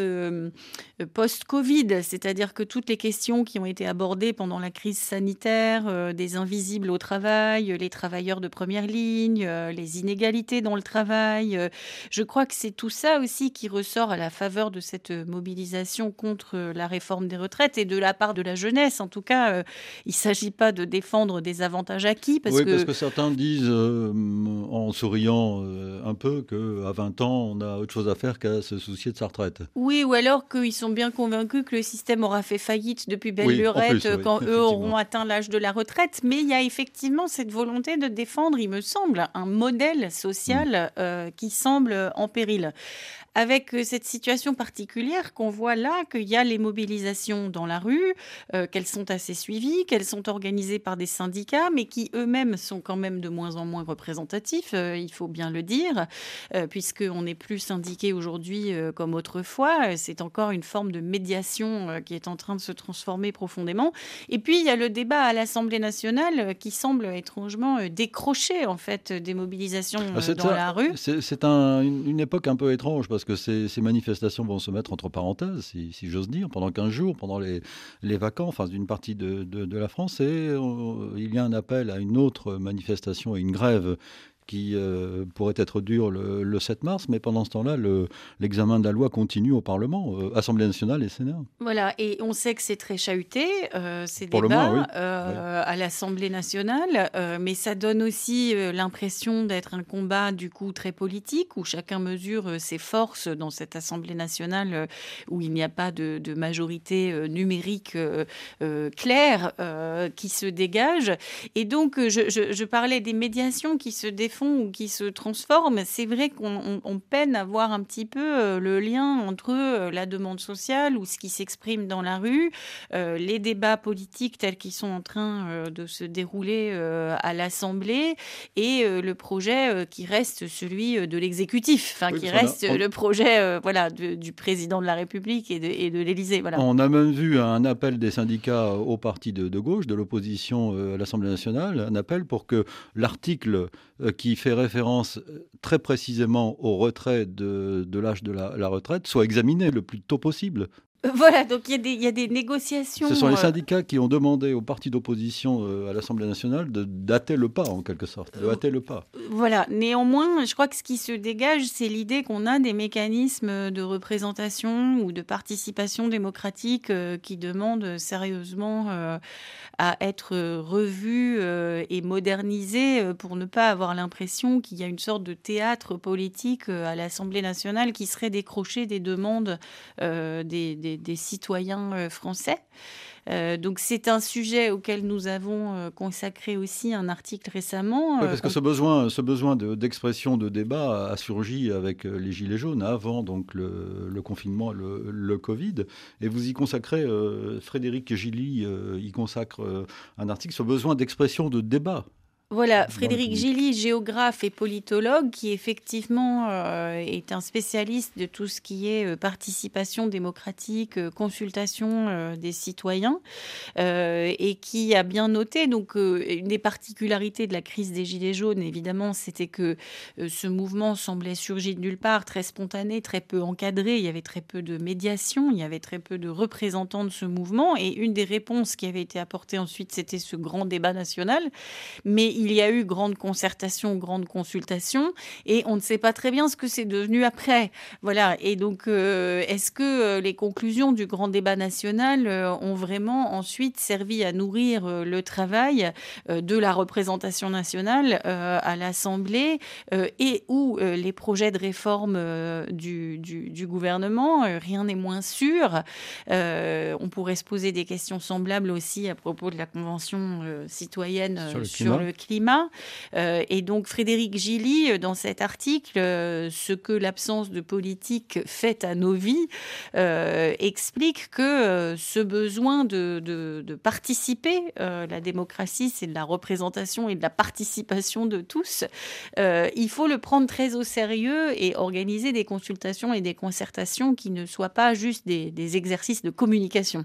post-Covid, c'est-à-dire que toutes les questions qui ont été abordées pendant la crise sanitaire, des invisibles au travail, les travailleurs de première ligne, les inégalités dans le travail, je crois que c'est tout ça aussi qui ressort à la faveur de cette mobilisation contre la réforme des retraites et de la part de la jeunesse. En tout cas, euh, il ne s'agit pas de défendre des avantages acquis. Parce oui, que... parce que certains disent, euh, en souriant euh, un peu, qu'à 20 ans, on a autre chose à faire qu'à se soucier de sa retraite. Oui, ou alors qu'ils sont bien convaincus que le système aura fait faillite depuis belle lurette quand eux auront atteint l'âge de la retraite. Mais il y a effectivement cette volonté de défendre, il me semble, un modèle social mm. qui semble en péril Merci avec euh, cette situation particulière qu'on voit là, qu'il y a les mobilisations dans la rue, euh, qu'elles sont assez suivies, qu'elles sont organisées par des syndicats, mais qui eux-mêmes sont quand même de moins en moins représentatifs, euh, il faut bien le dire, puisqu'on n'est plus syndiqué aujourd'hui comme autrefois. C'est encore une forme de médiation qui est en train de se transformer profondément. Et puis, il y a le débat à l'Assemblée nationale qui semble étrangement décrocher en fait des mobilisations ah, dans la rue. C'est un, une époque un peu étrange parce que ces, manifestations vont se mettre entre parenthèses, si, j'ose dire, pendant 15 jours, pendant les, vacances enfin, d'une partie de, la France. Et euh, il y a un appel à une autre manifestation et une grève qui euh, pourrait être dur le, 7 mars, mais pendant ce temps-là, l'examen de la loi continue au Parlement, euh, Assemblée nationale et Sénat. Voilà, et on sait que c'est très chahuté, euh, ces débats à l'Assemblée nationale, mais ça donne aussi l'impression d'être un combat du coup très politique, où chacun mesure ses forces dans cette Assemblée nationale, où il n'y a pas de, majorité numérique claire qui se dégage. Et donc, je, je parlais des médiations qui se défendent ou qui se transforment, c'est vrai qu'on peine à voir un petit peu euh, le lien entre euh, la demande sociale ou ce qui s'exprime dans la rue, euh, les débats politiques tels qu'ils sont en train de se dérouler à l'Assemblée et le projet qui reste celui de l'exécutif, enfin qui reste le projet voilà du président de la République et de, de l'Élysée. Voilà. On a même vu un appel des syndicats au parti de, de gauche, de l'opposition à l'Assemblée nationale, un appel pour que l'article qui fait référence euh, très précisément au retrait de, l'âge de la, retraite soit examiné le plus tôt possible. Euh, <laughs> voilà, donc il y, a des négociations. Ce sont les euh, syndicats qui ont demandé aux partis d'opposition à l'Assemblée nationale de dater le pas, en quelque sorte, de hâter le pas. Voilà, néanmoins, je crois que ce qui se dégage, c'est l'idée qu'on a des mécanismes de représentation ou de participation démocratique qui demandent sérieusement à être revu euh, et modernisé euh, pour ne pas avoir l'impression qu'il y a une sorte de théâtre politique euh, à l'Assemblée nationale qui serait décroché des demandes des, des citoyens français. Euh, donc c'est un sujet auquel nous avons euh, consacré aussi un article récemment. Oui, parce que ce besoin, ce besoin d'expression, de, débat a surgi avec euh, les Gilets jaunes avant donc le, confinement, le, le, Covid. Et vous y consacrez, Frédéric Gilly y consacre un article sur le besoin d'expression, de débat. Voilà, Frédéric Gilly, géographe et politologue, qui effectivement euh, est un spécialiste de tout ce qui est euh, participation démocratique, euh, consultation des citoyens, et qui a bien noté, donc, une des particularités de la crise des Gilets jaunes, évidemment, c'était que ce mouvement semblait surgir de nulle part, très spontané, très peu encadré, il y avait très peu de médiation, il y avait très peu de représentants de ce mouvement, et une des réponses qui avait été apportée ensuite, c'était ce grand débat national, mais il y a eu grande concertation, grande consultation, et on ne sait pas très bien ce que c'est devenu après. Voilà. Et donc, euh, est-ce que euh, les conclusions du grand débat national euh, ont vraiment ensuite servi à nourrir le travail de la représentation nationale à l'Assemblée et ou les projets de réforme du, du, gouvernement Rien n'est moins sûr. on pourrait se poser des questions semblables aussi à propos de la Convention citoyenne sur le climat Euh, et donc Frédéric Gilly, euh, dans cet article, euh, ce que l'absence de politique fait à nos vies, explique que ce besoin de, de participer, la démocratie, c'est de la représentation et de la participation de tous, il faut le prendre très au sérieux et organiser des consultations et des concertations qui ne soient pas juste des exercices de communication.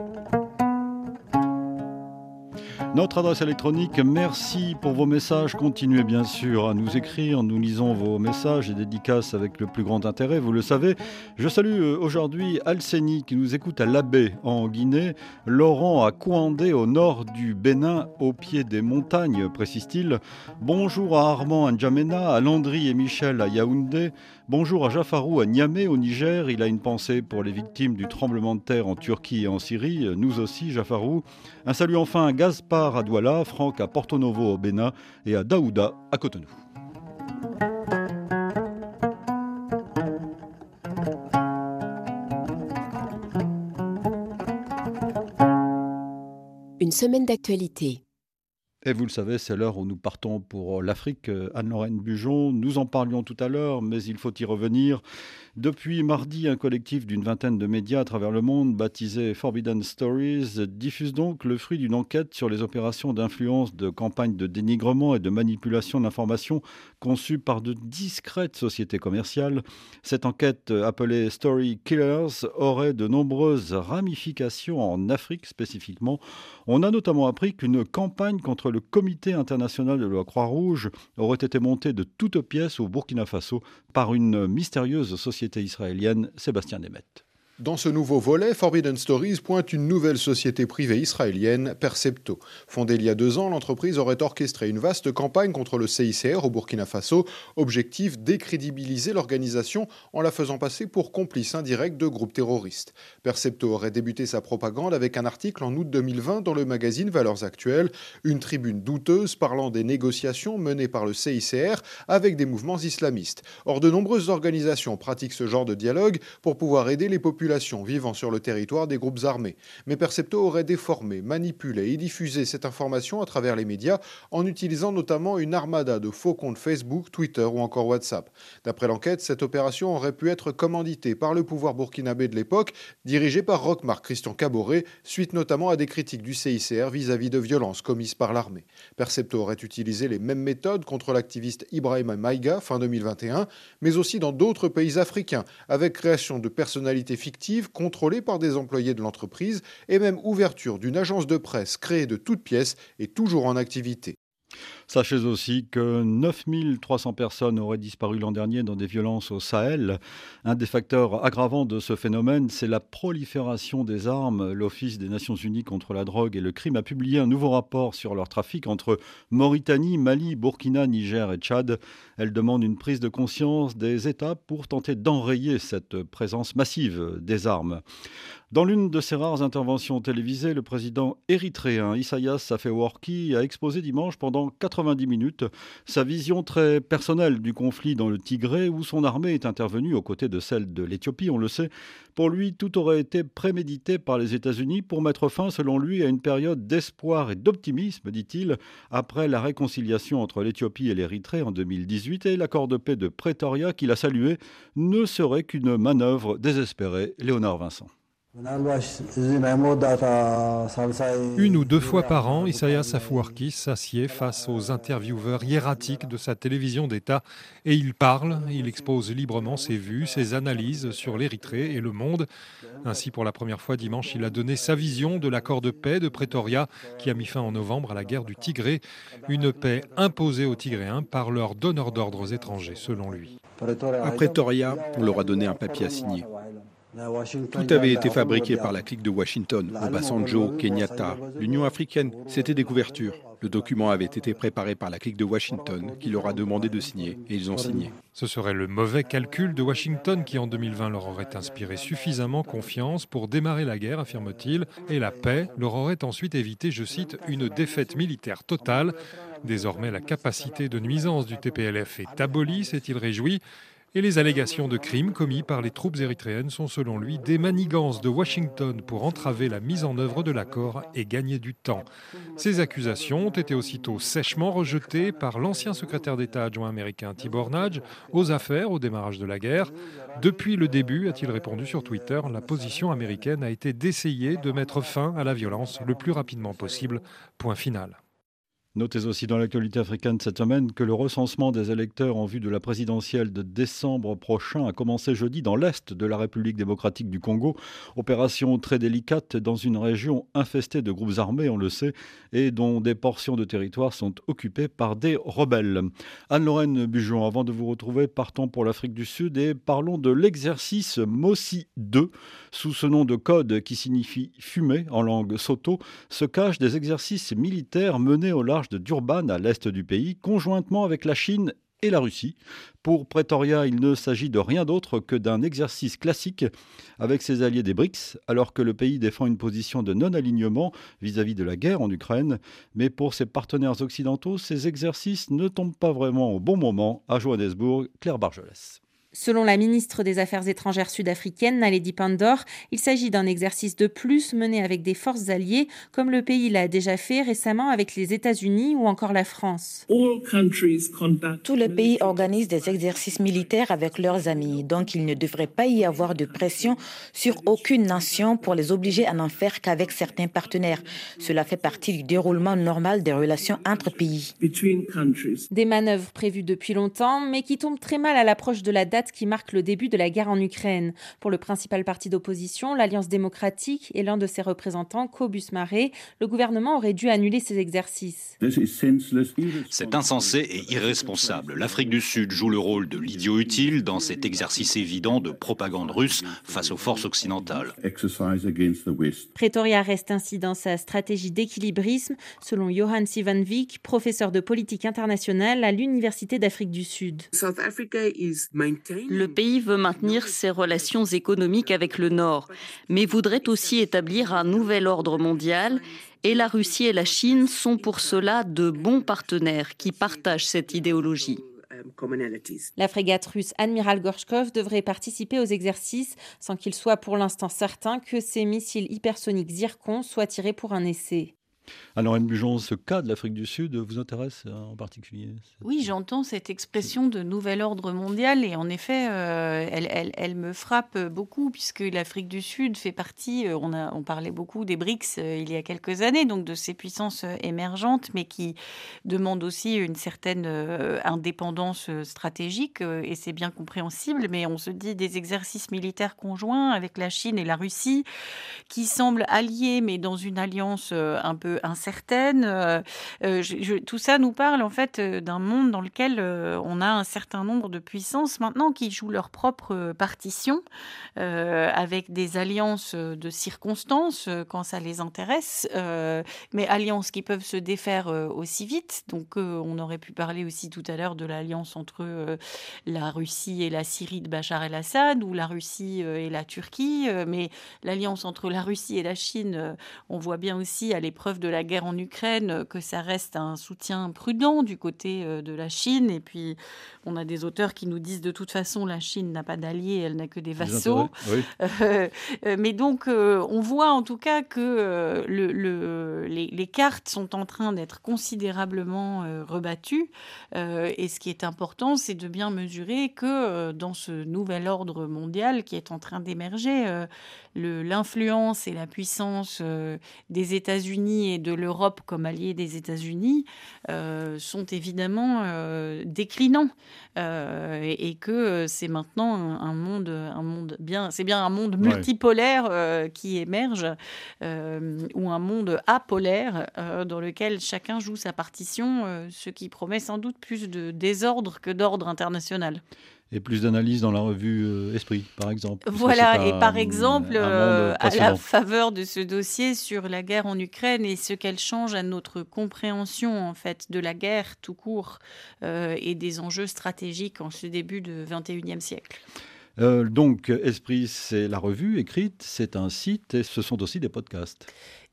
Notre adresse électronique, merci pour vos messages. Continuez bien sûr à nous écrire. Nous lisons vos messages et dédicaces avec le plus grand intérêt, vous le savez. Je salue euh, aujourd'hui Alceni qui nous écoute à Labé en Guinée, Laurent à Kouandé au nord du Bénin, au pied des montagnes, précise-t-il. Bonjour à Armand N'Djamena, à Landry et Michel à Yaoundé. Bonjour à Jafarou à Niamey au Niger. Il a une pensée pour les victimes du tremblement de terre en Turquie et en Syrie. Nous aussi, Jafarou. Un salut enfin à Gaspard à Douala, Franck à Porto Novo au Bénin et à Daouda à Cotonou. Une semaine d'actualité. Et vous le savez, c'est l'heure où nous partons pour l'Afrique. Anne-Lorraine Bujon, nous en parlions tout à l'heure, mais il faut y revenir. Depuis mardi, un collectif d'une vingtaine de médias à travers le monde, baptisé Forbidden Stories, diffuse donc le fruit d'une enquête sur les opérations d'influence de campagnes de dénigrement et de manipulation d'informations conçues par de discrètes sociétés commerciales. Cette enquête, appelée Story Killers, aurait de nombreuses ramifications en Afrique spécifiquement. On a notamment appris qu'une campagne contre le Comité international de la Croix-Rouge aurait été montée de toutes pièces au Burkina Faso par une mystérieuse société israélienne, Sébastien Demet. Dans ce nouveau volet, Forbidden Stories pointe une nouvelle société privée israélienne, Percepto. Fondée il y a deux ans, l'entreprise aurait orchestré une vaste campagne contre le CICR au Burkina Faso, objectif décrédibiliser l'organisation en la faisant passer pour complice indirect de groupes terroristes. Percepto aurait débuté sa propagande avec un article en août 2020 dans le magazine Valeurs Actuelles, une tribune douteuse parlant des négociations menées par le CICR avec des mouvements islamistes. Or, de nombreuses organisations pratiquent ce genre de dialogue pour pouvoir aider les populations vivant sur le territoire des groupes armés. Mais Percepto aurait déformé, manipulé et diffusé cette information à travers les médias en utilisant notamment une armada de faux comptes Facebook, Twitter ou encore WhatsApp. D'après l'enquête, cette opération aurait pu être commanditée par le pouvoir burkinabé de l'époque, dirigé par Rockmar Christian Caboret, suite notamment à des critiques du CICR vis-à-vis de violences commises par l'armée. Percepto aurait utilisé les mêmes méthodes contre l'activiste Ibrahim Maïga fin 2021, mais aussi dans d'autres pays africains, avec création de personnalités fictives contrôlée par des employés de l'entreprise et même ouverture d'une agence de presse créée de toutes pièces et toujours en activité. Sachez aussi que 9300 personnes auraient disparu l'an dernier dans des violences au Sahel. Un des facteurs aggravants de ce phénomène, c'est la prolifération des armes. L'Office des Nations Unies contre la drogue et le crime a publié un nouveau rapport sur leur trafic entre Mauritanie, Mali, Burkina, Niger et Tchad. Elle demande une prise de conscience des États pour tenter d'enrayer cette présence massive des armes. Dans l'une de ses rares interventions télévisées, le président érythréen Isaias Afewerki a exposé dimanche pendant 90 minutes sa vision très personnelle du conflit dans le Tigré où son armée est intervenue aux côtés de celle de l'Éthiopie, on le sait. Pour lui, tout aurait été prémédité par les États-Unis pour mettre fin, selon lui, à une période d'espoir et d'optimisme, dit-il, après la réconciliation entre l'Éthiopie et l'Érythrée en 2018 et l'accord de paix de Pretoria qu'il a salué ne serait qu'une manœuvre désespérée. Léonard Vincent. Une ou deux fois par an, Isaias Afwerki s'assied face aux intervieweurs hiératiques de sa télévision d'État et il parle, il expose librement ses vues, ses analyses sur l'Érythrée et le monde. Ainsi, pour la première fois dimanche, il a donné sa vision de l'accord de paix de Pretoria qui a mis fin en novembre à la guerre du Tigré, une paix imposée aux Tigréens par leurs donneurs d'ordres étrangers, selon lui. À Pretoria, on leur a donné un papier à signer. Tout avait été fabriqué par la clique de Washington, Obasanjo, Kenyatta, l'Union africaine. C'était des couvertures. Le document avait été préparé par la clique de Washington qui leur a demandé de signer et ils ont signé. Ce serait le mauvais calcul de Washington qui en 2020 leur aurait inspiré suffisamment confiance pour démarrer la guerre, affirme-t-il, et la paix leur aurait ensuite évité, je cite, une défaite militaire totale. Désormais, la capacité de nuisance du TPLF est abolie, s'est-il réjoui. Et les allégations de crimes commis par les troupes érythréennes sont selon lui des manigances de Washington pour entraver la mise en œuvre de l'accord et gagner du temps. Ces accusations ont été aussitôt sèchement rejetées par l'ancien secrétaire d'État adjoint américain Tibor Nage aux affaires au démarrage de la guerre. Depuis le début, a-t-il répondu sur Twitter, la position américaine a été d'essayer de mettre fin à la violence le plus rapidement possible. Point final. Notez aussi dans l'actualité africaine cette semaine que le recensement des électeurs en vue de la présidentielle de décembre prochain a commencé jeudi dans l'est de la République démocratique du Congo. Opération très délicate dans une région infestée de groupes armés, on le sait, et dont des portions de territoire sont occupées par des rebelles. Anne-Lorraine Bujon, avant de vous retrouver, partons pour l'Afrique du Sud et parlons de l'exercice MOSI 2. Sous ce nom de code qui signifie fumer en langue soto, se cachent des exercices militaires menés au large de Durban, à l'est du pays, conjointement avec la Chine et la Russie. Pour Pretoria, il ne s'agit de rien d'autre que d'un exercice classique avec ses alliés des BRICS, alors que le pays défend une position de non-alignement vis-à-vis de la guerre en Ukraine. Mais pour ses partenaires occidentaux, ces exercices ne tombent pas vraiment au bon moment. À Johannesburg, Claire Bargelès. Selon la ministre des Affaires étrangères sud-africaine, Naledi Pandor, il s'agit d'un exercice de plus mené avec des forces alliées, comme le pays l'a déjà fait récemment avec les États-Unis ou encore la France. Tous les pays organisent des exercices militaires avec leurs amis, donc il ne devrait pas y avoir de pression sur aucune nation pour les obliger à n'en faire qu'avec certains partenaires. Cela fait partie du déroulement normal des relations entre pays. Des manœuvres prévues depuis longtemps, mais qui tombent très mal à l'approche de la date qui marque le début de la guerre en Ukraine. Pour le principal parti d'opposition, l'Alliance démocratique et l'un de ses représentants, Cobus Maré, le gouvernement aurait dû annuler ces exercices. C'est insensé et irresponsable. L'Afrique du Sud joue le rôle de l'idiot utile dans cet exercice évident de propagande russe face aux forces occidentales. Pretoria reste ainsi dans sa stratégie d'équilibrisme, selon Johan Sivanvik, professeur de politique internationale à l'Université d'Afrique du Sud. Le pays veut maintenir ses relations économiques avec le Nord, mais voudrait aussi établir un nouvel ordre mondial. Et la Russie et la Chine sont pour cela de bons partenaires qui partagent cette idéologie. La frégate russe Admiral Gorshkov devrait participer aux exercices sans qu'il soit pour l'instant certain que ces missiles hypersoniques Zircon soient tirés pour un essai. Alors, Anne Bujon, ce cas de l'Afrique du Sud vous intéresse euh, en particulier Oui, j'entends cette expression de nouvel ordre mondial et en effet, euh, elle, elle, me frappe beaucoup puisque l'Afrique du Sud fait partie, euh, on, a, on parlait beaucoup des BRICS il y a quelques années, donc de ces puissances émergentes, mais qui demandent aussi une certaine indépendance stratégique et c'est bien compréhensible, mais on se dit des exercices militaires conjoints avec la Chine et la Russie qui semblent alliés, mais dans une alliance un peu peu incertaine. tout ça nous parle en fait d'un monde dans lequel on a un certain nombre de puissances maintenant qui jouent leur propre partition avec des alliances de circonstances quand ça les intéresse, mais alliances qui peuvent se défaire aussi vite. Donc on aurait pu parler aussi tout à l'heure de l'alliance entre la Russie et la Syrie de Bachar el-Assad ou la Russie et la Turquie, mais l'alliance entre la Russie et la Chine, on voit bien aussi à l'épreuve de la guerre en Ukraine que ça reste un soutien prudent du côté de la Chine. Et puis, on a des auteurs qui nous disent de toute façon, la Chine n'a pas d'alliés, elle n'a que des vassaux. <laughs> mais donc, on voit en tout cas que le, les, cartes sont en train d'être considérablement rebattues. et ce qui est important, c'est de bien mesurer que dans ce nouvel ordre mondial qui est en train d'émerger, l'influence et la puissance euh, des États-Unis et de l'Europe comme alliés des États-Unis euh, sont évidemment euh, déclinants. Et, que c'est maintenant un, monde, un monde bien, c'est bien un monde multipolaire qui émerge ou un monde apolaire dans lequel chacun joue sa partition, ce qui promet sans doute plus de désordre que d'ordre international et plus d'analyse dans la revue euh, Esprit, par exemple. Voilà, et par exemple, euh, à la faveur de ce dossier sur la guerre en Ukraine et ce qu'elle change à notre compréhension en fait de la guerre tout court euh, et des enjeux stratégiques en ce début de 21e siècle. donc, Esprit, c'est la revue écrite, c'est un site et ce sont aussi des podcasts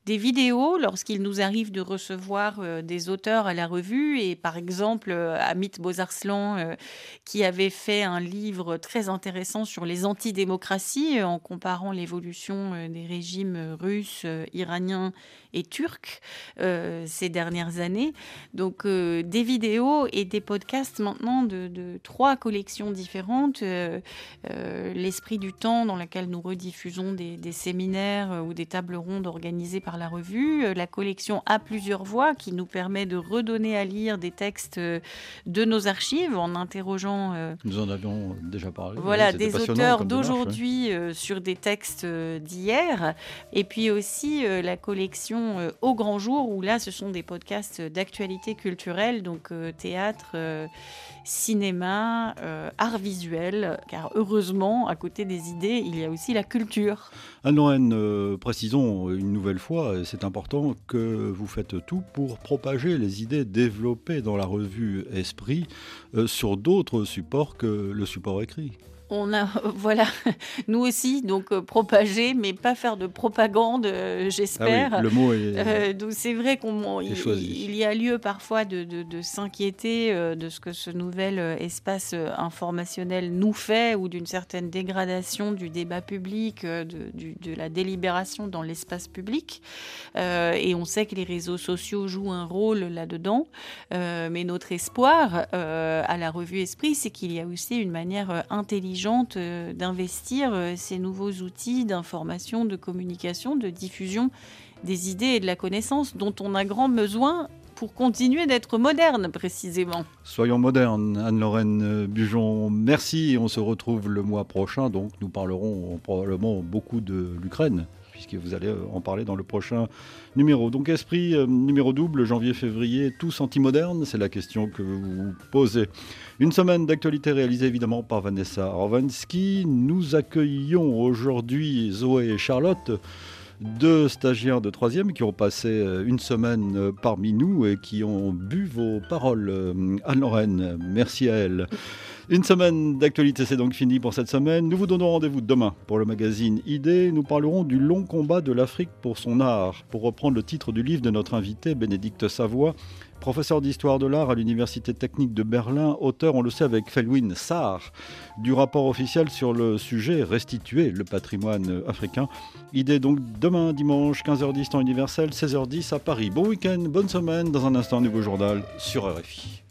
des vidéos lorsqu'il nous arrive de recevoir euh, des auteurs à la revue. Et par exemple, euh, Amit Bozarslan, euh, qui avait fait un livre très intéressant sur les antidémocraties en comparant l'évolution des régimes russes, iraniens et turcs ces dernières années. Donc des vidéos et des podcasts maintenant de, trois collections différentes. L'Esprit du temps, dans laquelle nous rediffusons des, des séminaires ou des tables rondes organisées par la revue, euh, la collection à plusieurs voix qui nous permet de redonner à lire des textes euh, de nos archives en interrogeant. Euh, nous en avions déjà parlé. Voilà, des auteurs d'aujourd'hui sur des textes d'hier. Et puis aussi la collection Au Grand Jour, où là, ce sont des podcasts d'actualité culturelle, donc théâtre cinéma, euh, art visuel, car heureusement, à côté des idées, il y a aussi la culture. Anne-Lorraine, euh, précisons une nouvelle fois, c'est important que vous faites tout pour propager les idées développées dans la revue Esprit euh, sur d'autres supports que le support écrit on a, <laughs> voilà, nous aussi, donc euh, propager, mais pas faire de propagande, euh, j'espère. Ah le mot est. Euh, donc c'est vrai qu'on il, y a lieu parfois de, s'inquiéter de ce que ce nouvel espace informationnel nous fait ou d'une certaine dégradation du débat public, de, de la délibération dans l'espace public. et on sait que les réseaux sociaux jouent un rôle là-dedans. mais notre espoir à la revue Esprit, c'est qu'il y a aussi une manière intelligente euh, d'investir euh, ces nouveaux outils d'information, de communication, de diffusion des idées et de la connaissance dont on a grand besoin pour continuer d'être moderne précisément. Soyons modernes, Anne-Lorraine Bujon. Merci. On se retrouve le mois prochain. Donc nous parlerons probablement beaucoup de l'Ukraine puisque vous allez euh, en parler dans le prochain numéro. Donc esprit euh, numéro double, janvier-février, tous anti-modernes, c'est la question que vous posez. Une semaine d'actualité réalisée évidemment par Vanessa Orvansky. Nous accueillons aujourd'hui Zoé et Charlotte deux stagiaires de troisième qui ont passé euh, une semaine parmi nous et qui ont bu vos paroles. Anne-Lorraine, merci à elles. Une semaine d'actualité, c'est donc fini pour cette semaine. Nous vous donnons rendez-vous demain pour le magazine Idée. Nous parlerons du long combat de l'Afrique pour son art, pour reprendre le titre du livre de notre invité, Bénédicte Savoie, professeur d'histoire de l'art à l'Université technique de Berlin, auteur, on le sait, avec Felwin Sarr, du rapport officiel sur le sujet Restituer le patrimoine africain. Idée donc demain, dimanche, 15h10 temps universel, 16h10 à Paris. Bon week-end, bonne semaine. Dans un instant, nouveau journal sur RFI.